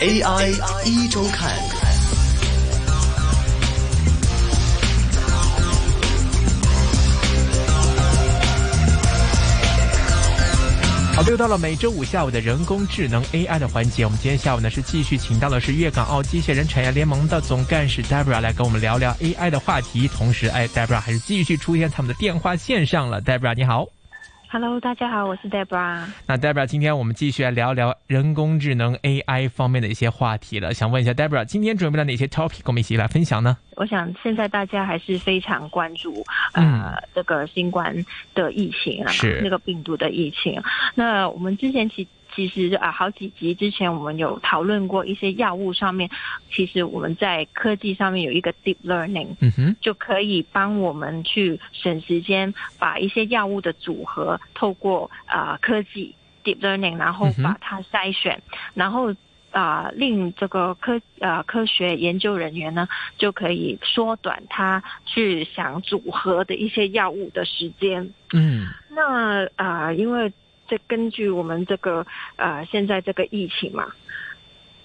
AI 一周看。好，又到了每周五下午的人工智能 AI 的环节。我们今天下午呢是继续请到的是粤港澳机械人产业联盟的总干事 Debra 来跟我们聊聊 AI 的话题。同时，哎，Debra 还是继续出现在我们的电话线上了。Debra 你好。Hello，大家好，我是 Debra。那 Debra，今天我们继续来聊聊人工智能 AI 方面的一些话题了。想问一下 Debra，今天准备了哪些 topic 跟我们一起来分享呢？我想现在大家还是非常关注呃这个新冠的疫情啊，是那个病毒的疫情。那我们之前其其实啊，好几集之前我们有讨论过一些药物上面，其实我们在科技上面有一个 deep learning，嗯哼，就可以帮我们去省时间，把一些药物的组合透过啊科技 deep learning，然后把它筛选，然后啊令这个科啊科学研究人员呢就可以缩短他去想组合的一些药物的时间。嗯，那啊因为。这根据我们这个呃现在这个疫情嘛，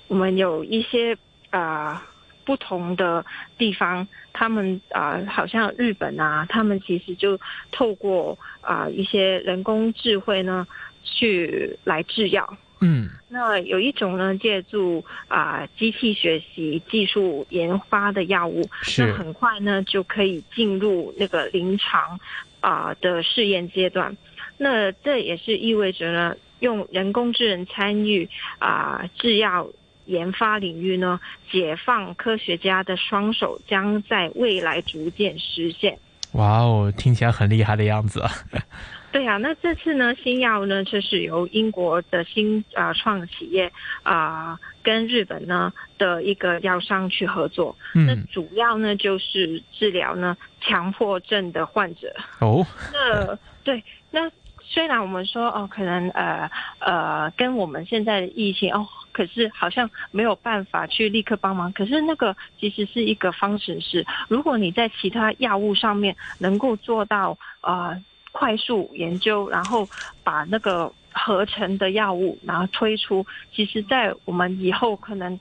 我们有一些呃不同的地方，他们啊好像日本啊，他们其实就透过啊一些人工智慧呢去来制药。嗯，那有一种呢借助啊机器学习技术研发的药物，是很快呢就可以进入那个临床啊的试验阶段。那这也是意味着呢，用人工智能参与啊制药研发领域呢，解放科学家的双手，将在未来逐渐实现。哇哦，听起来很厉害的样子。对啊，那这次呢，新药呢，就是由英国的新啊创企业啊跟日本呢的一个药商去合作。嗯，那主要呢就是治疗呢强迫症的患者。哦，那对那。虽然我们说哦，可能呃呃，跟我们现在的疫情哦，可是好像没有办法去立刻帮忙。可是那个其实是一个方程式，如果你在其他药物上面能够做到呃快速研究，然后把那个合成的药物然后推出，其实，在我们以后可能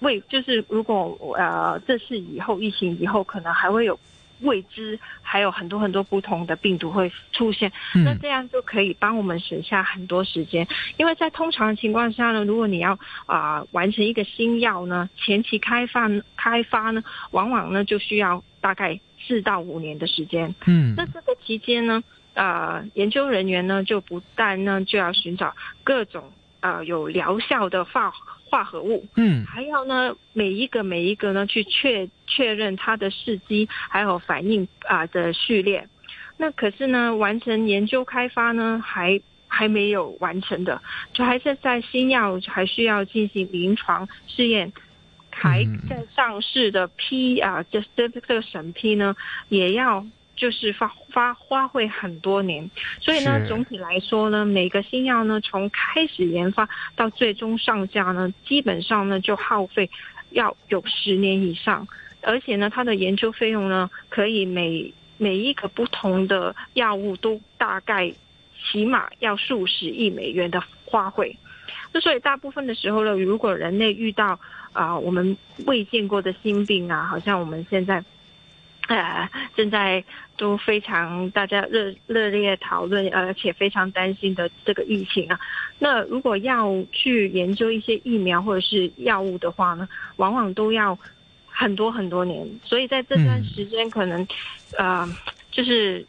为就是如果呃这是以后疫情以后可能还会有。未知还有很多很多不同的病毒会出现，那这样就可以帮我们省下很多时间。因为在通常情况下呢，如果你要啊完成一个新药呢，前期开发开发呢，往往呢就需要大概四到五年的时间。嗯，那这个期间呢，呃研究人员呢就不但呢就要寻找各种呃有疗效的化。化合物，嗯，还要呢，每一个每一个呢，去确确认它的试剂还有反应啊的序列。那可是呢，完成研究开发呢，还还没有完成的，就还是在新药还需要进行临床试验，还在上市的批啊，这这这个审批呢，也要。就是发发花费很多年，所以呢，总体来说呢，每个新药呢，从开始研发到最终上架呢，基本上呢就耗费要有十年以上，而且呢，它的研究费用呢，可以每每一个不同的药物都大概起码要数十亿美元的花费。那所以大部分的时候呢，如果人类遇到啊我们未见过的新病啊，好像我们现在。呃，正在都非常大家热热烈讨论，而且非常担心的这个疫情啊。那如果要去研究一些疫苗或者是药物的话呢，往往都要很多很多年。所以在这段时间，可能呃，就是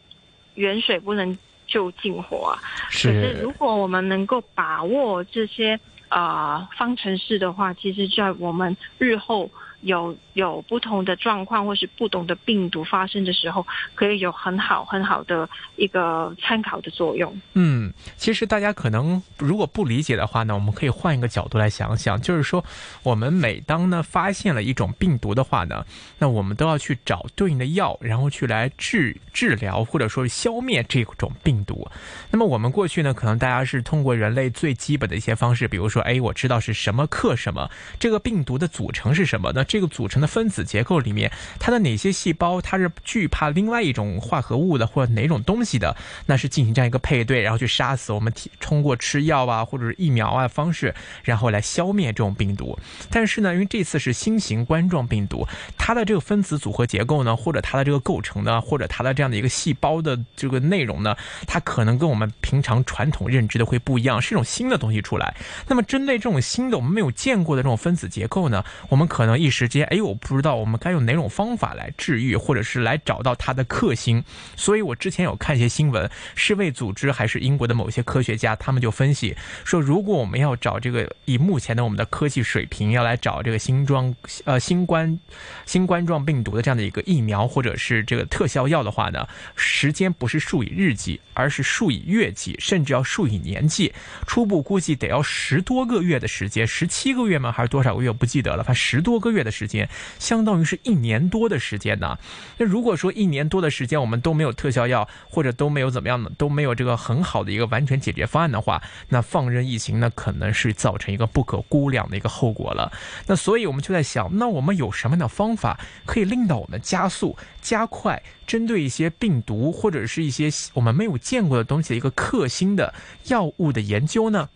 远水不能救近火啊。是。可是如果我们能够把握这些呃方程式的话，其实在我们日后。有有不同的状况或是不同的病毒发生的时候，可以有很好很好的一个参考的作用。嗯，其实大家可能如果不理解的话呢，我们可以换一个角度来想想，就是说，我们每当呢发现了一种病毒的话呢，那我们都要去找对应的药，然后去来治治疗或者说消灭这种病毒。那么我们过去呢，可能大家是通过人类最基本的一些方式，比如说，哎，我知道是什么克什么，这个病毒的组成是什么那？这个组成的分子结构里面，它的哪些细胞它是惧怕另外一种化合物的，或者哪种东西的，那是进行这样一个配对，然后去杀死我们通过吃药啊或者是疫苗啊方式，然后来消灭这种病毒。但是呢，因为这次是新型冠状病毒，它的这个分子组合结构呢，或者它的这个构成呢，或者它的这样的一个细胞的这个内容呢，它可能跟我们平常传统认知的会不一样，是一种新的东西出来。那么针对这种新的我们没有见过的这种分子结构呢，我们可能一时间，哎呦，我不知道我们该用哪种方法来治愈，或者是来找到它的克星。所以我之前有看一些新闻，世卫组织还是英国的某些科学家，他们就分析说，如果我们要找这个以目前的我们的科技水平，要来找这个新装呃新冠新冠状病毒的这样的一个疫苗或者是这个特效药的话呢，时间不是数以日计，而是数以月计，甚至要数以年计。初步估计得要十多个月的时间，十七个月吗？还是多少个月？不记得了。反正十多个月的时间，相当于是一年多的时间呢。那如果说一年多的时间我们都没有特效药，或者都没有怎么样的，都没有这个很好的一个完全解决方案的话，那放任疫情呢，可能是造成一个不可估量的一个后果了。那所以我们就在想，那我们有什么样的方法可以令到我们加速、加快针对一些病毒或者是一些我们没有见过的东西的一个克星的药物的研究呢？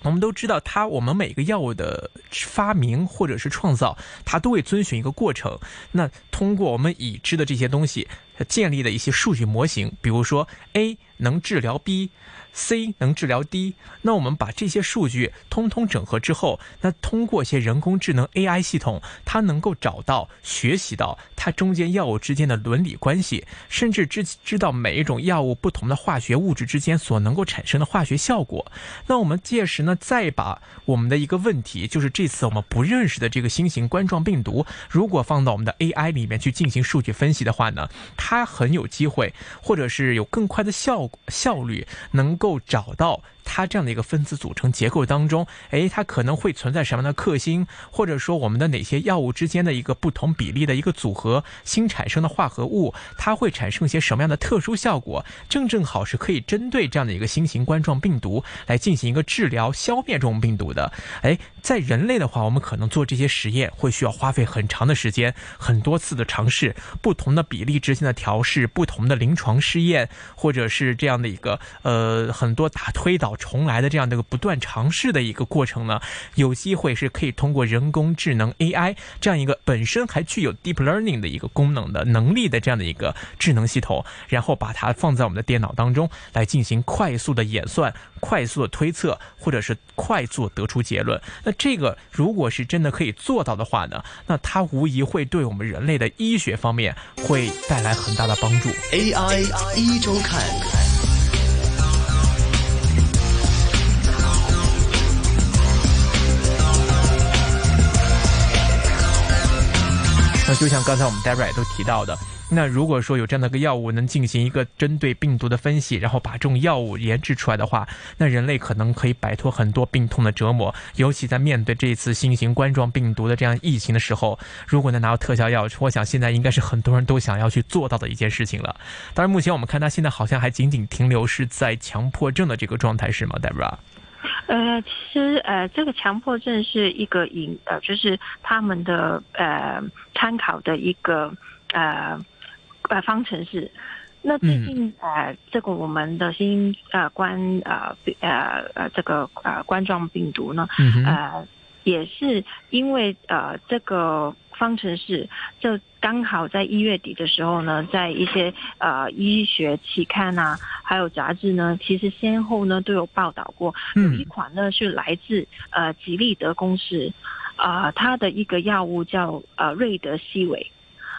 我们都知道，它我们每个药物的发明或者是创造，它都会遵循一个过程。那通过我们已知的这些东西建立的一些数据模型，比如说 A 能治疗 B。C 能治疗 D，那我们把这些数据通通整合之后，那通过一些人工智能 AI 系统，它能够找到、学习到它中间药物之间的伦理关系，甚至知知道每一种药物不同的化学物质之间所能够产生的化学效果。那我们届时呢，再把我们的一个问题，就是这次我们不认识的这个新型冠状病毒，如果放到我们的 AI 里面去进行数据分析的话呢，它很有机会，或者是有更快的效效率，能够。找到。它这样的一个分子组成结构当中，诶，它可能会存在什么样的克星，或者说我们的哪些药物之间的一个不同比例的一个组合新产生的化合物，它会产生一些什么样的特殊效果？正正好是可以针对这样的一个新型冠状病毒来进行一个治疗、消灭这种病毒的。诶，在人类的话，我们可能做这些实验会需要花费很长的时间，很多次的尝试，不同的比例之间的调试，不同的临床试验，或者是这样的一个呃很多打推导。重来的这样的一个不断尝试的一个过程呢，有机会是可以通过人工智能 AI 这样一个本身还具有 deep learning 的一个功能的能力的这样的一个智能系统，然后把它放在我们的电脑当中来进行快速的演算、快速的推测，或者是快速得出结论。那这个如果是真的可以做到的话呢，那它无疑会对我们人类的医学方面会带来很大的帮助。AI 一周看。那就像刚才我们 Debra 都提到的，那如果说有这样的一个药物能进行一个针对病毒的分析，然后把这种药物研制出来的话，那人类可能可以摆脱很多病痛的折磨。尤其在面对这一次新型冠状病毒的这样疫情的时候，如果能拿到特效药，我想现在应该是很多人都想要去做到的一件事情了。当然，目前我们看它现在好像还仅仅停留是在强迫症的这个状态，是吗，Debra？呃，其实呃，这个强迫症是一个引呃，就是他们的呃参考的一个呃呃方程式。那最近呃，这个我们的新呃冠呃呃呃这个呃冠状病毒呢，呃也是因为呃这个。方程式就刚好在一月底的时候呢，在一些呃医学期刊啊，还有杂志呢，其实先后呢都有报道过，有一款呢是来自呃吉利德公司，啊，它的一个药物叫呃瑞德西韦。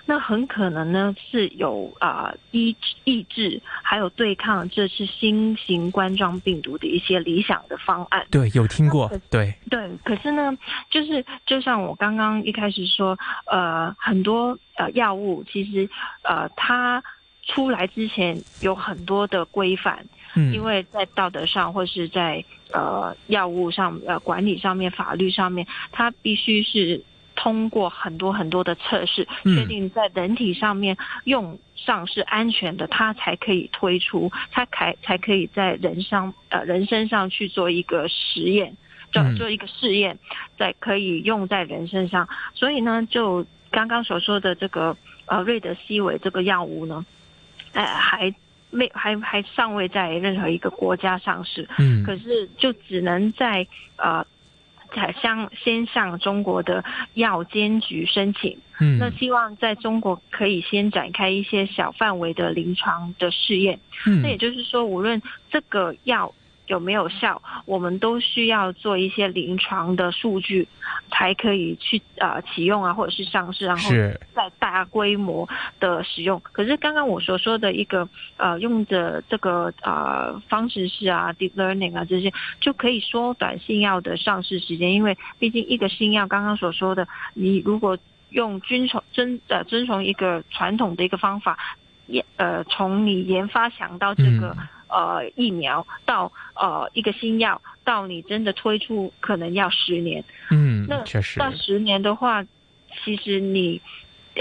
那很可能呢是有啊抑抑制，还有对抗这次新型冠状病毒的一些理想的方案。对，有听过。对对，可是呢，就是就像我刚刚一开始说，呃，很多呃药物其实呃它出来之前有很多的规范，嗯，因为在道德上或是在呃药物上呃管理上面、法律上面，它必须是。通过很多很多的测试，确定在人体上面用上是安全的，它才可以推出，它才才可以在人上呃人身上去做一个实验，就做一个试验，在可以用在人身上。所以呢，就刚刚所说的这个呃瑞德西韦这个药物呢，呃还没还还尚未在任何一个国家上市，嗯可是就只能在呃。在向先向中国的药监局申请，嗯。那希望在中国可以先展开一些小范围的临床的试验。嗯。那也就是说，无论这个药有没有效，我们都需要做一些临床的数据，才可以去呃启用啊，或者是上市，然后是。再大规模的使用。可是刚刚我所说的一个呃用的这个呃方式是啊，deep learning 啊这些，就可以缩短新药的上市时间，因为毕竟一个新药刚刚所说的，你如果用遵从遵呃遵从一个传统的一个方法，研呃从你研发想到这个、嗯呃疫苗到呃一个新药，到你真的推出可能要十年。嗯那确实到十年的话，其实你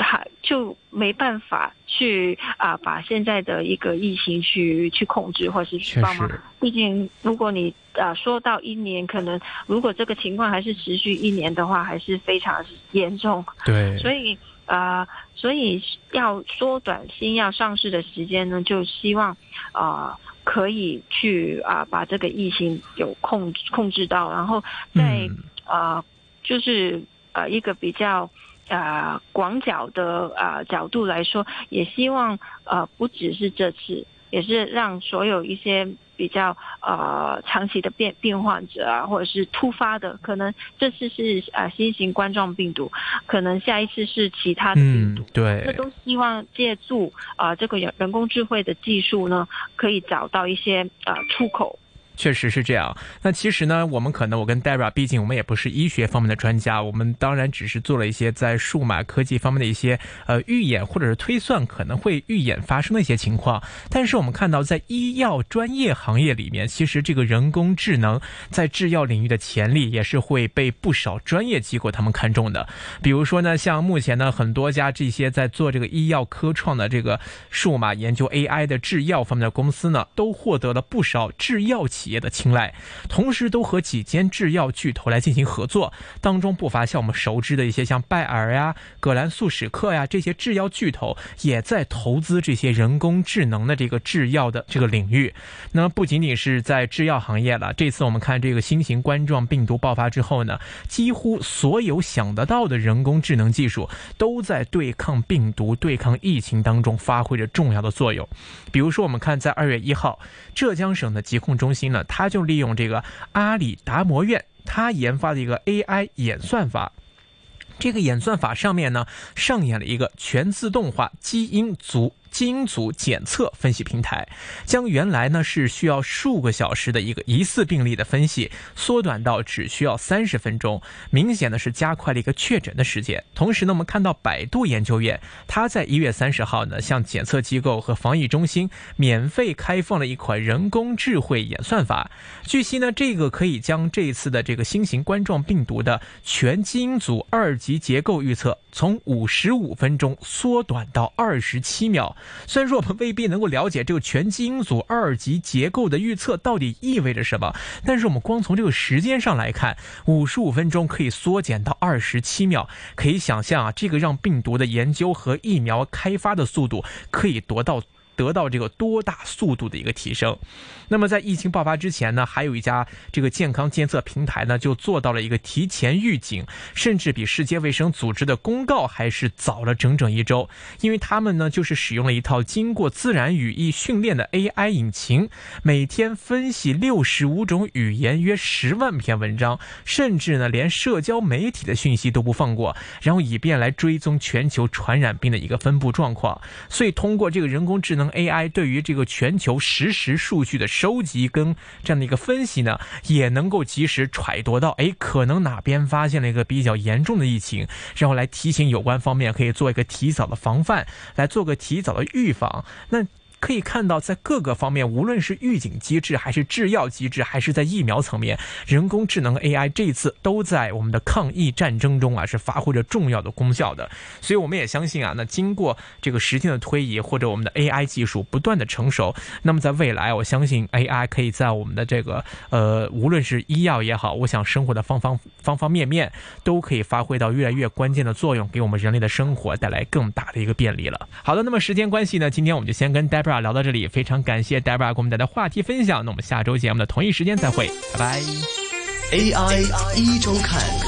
还就没办法去啊、把现在的一个疫情去去控制或是去确帮忙。毕竟如果你啊、说到一年，可能如果这个情况还是持续一年的话，还是非常严重。对，所以啊、呃所以要缩短新药上市的时间呢，就希望啊、呃可以去啊、把这个疫情有控控制到，然后在、啊呃就是呃一个比较。呃，广角的呃角度来说，也希望呃不只是这次，也是让所有一些比较呃长期的变病患者啊，或者是突发的，可能这次是呃新型冠状病毒，可能下一次是其他的病毒。嗯对那都希望借助啊、呃这个人人工智慧的技术呢，可以找到一些呃出口。确实是这样。那其实呢，我们可能我跟 Dara，毕竟我们也不是医学方面的专家，我们当然只是做了一些在数码科技方面的一些呃预演或者是推算可能会预演发生的一些情况。但是我们看到，在医药专业行业里面，其实这个人工智能在制药领域的潜力也是会被不少专业机构他们看中的。比如说呢，像目前呢很多家这些在做这个医药科创的这个数码研究 AI 的制药方面的公司呢，都获得了不少制药企企业的青睐，同时都和几间制药巨头来进行合作，当中不乏像我们熟知的一些像拜耳呀、葛兰素史克呀这些制药巨头，也在投资这些人工智能的这个制药的这个领域。那么不仅仅是在制药行业了，这次我们看这个新型冠状病毒爆发之后呢，几乎所有想得到的人工智能技术都在对抗病毒、对抗疫情当中发挥着重要的作用。比如说，我们看在二月一号，浙江省的疾控中心呢，他就利用这个阿里达摩院他研发的一个 AI 演算法。这个演算法上面呢，上演了一个全自动化基因组基因组检测分析平台，将原来呢是需要数个小时的一个疑似病例的分析，缩短到只需要三十分钟，明显的是加快了一个确诊的时间。同时呢，我们看到百度研究院，它在一月三十号呢，向检测机构和防疫中心免费开放了一款人工智慧演算法。据悉呢，这个可以将这一次的这个新型冠状病毒的全基因组二级结构预测，从五十五分钟缩短到二十七秒。虽然说我们未必能够了解这个全基因组二级结构的预测到底意味着什么，但是我们光从这个时间上来看，五十五分钟可以缩减到二十七秒，可以想象啊，这个让病毒的研究和疫苗开发的速度可以夺到。得到这个多大速度的一个提升。那么在疫情爆发之前呢，还有一家这个健康监测平台呢，就做到了一个提前预警，甚至比世界卫生组织的公告还是早了整整一周。因为他们呢，就是使用了一套经过自然语义训练的 AI 引擎，每天分析六十五种语言，约十万篇文章，甚至呢，连社交媒体的讯息都不放过，然后以便来追踪全球传染病的一个分布状况。所以通过这个人工智能。AI 对于这个全球实时数据的收集跟这样的一个分析呢，也能够及时揣度到，哎，可能哪边发现了一个比较严重的疫情，然后来提醒有关方面可以做一个提早的防范，来做个提早的预防。那可以看到，在各个方面，无论是预警机制，还是制药机制，还是在疫苗层面，人工智能 AI 这一次都在我们的抗疫战争中啊，是发挥着重要的功效的。所以我们也相信啊，那经过这个时间的推移，或者我们的 AI 技术不断的成熟，那么在未来，我相信 AI 可以在我们的这个呃，无论是医药也好，我想生活的方方方方面面，都可以发挥到越来越关键的作用，给我们人类的生活带来更大的一个便利了。好的，那么时间关系呢，今天我们就先跟 dera 聊到这里，非常感谢 dera 给我们带来话题分享。那我们下周节目的同一时间再会，拜拜。AI 一周看。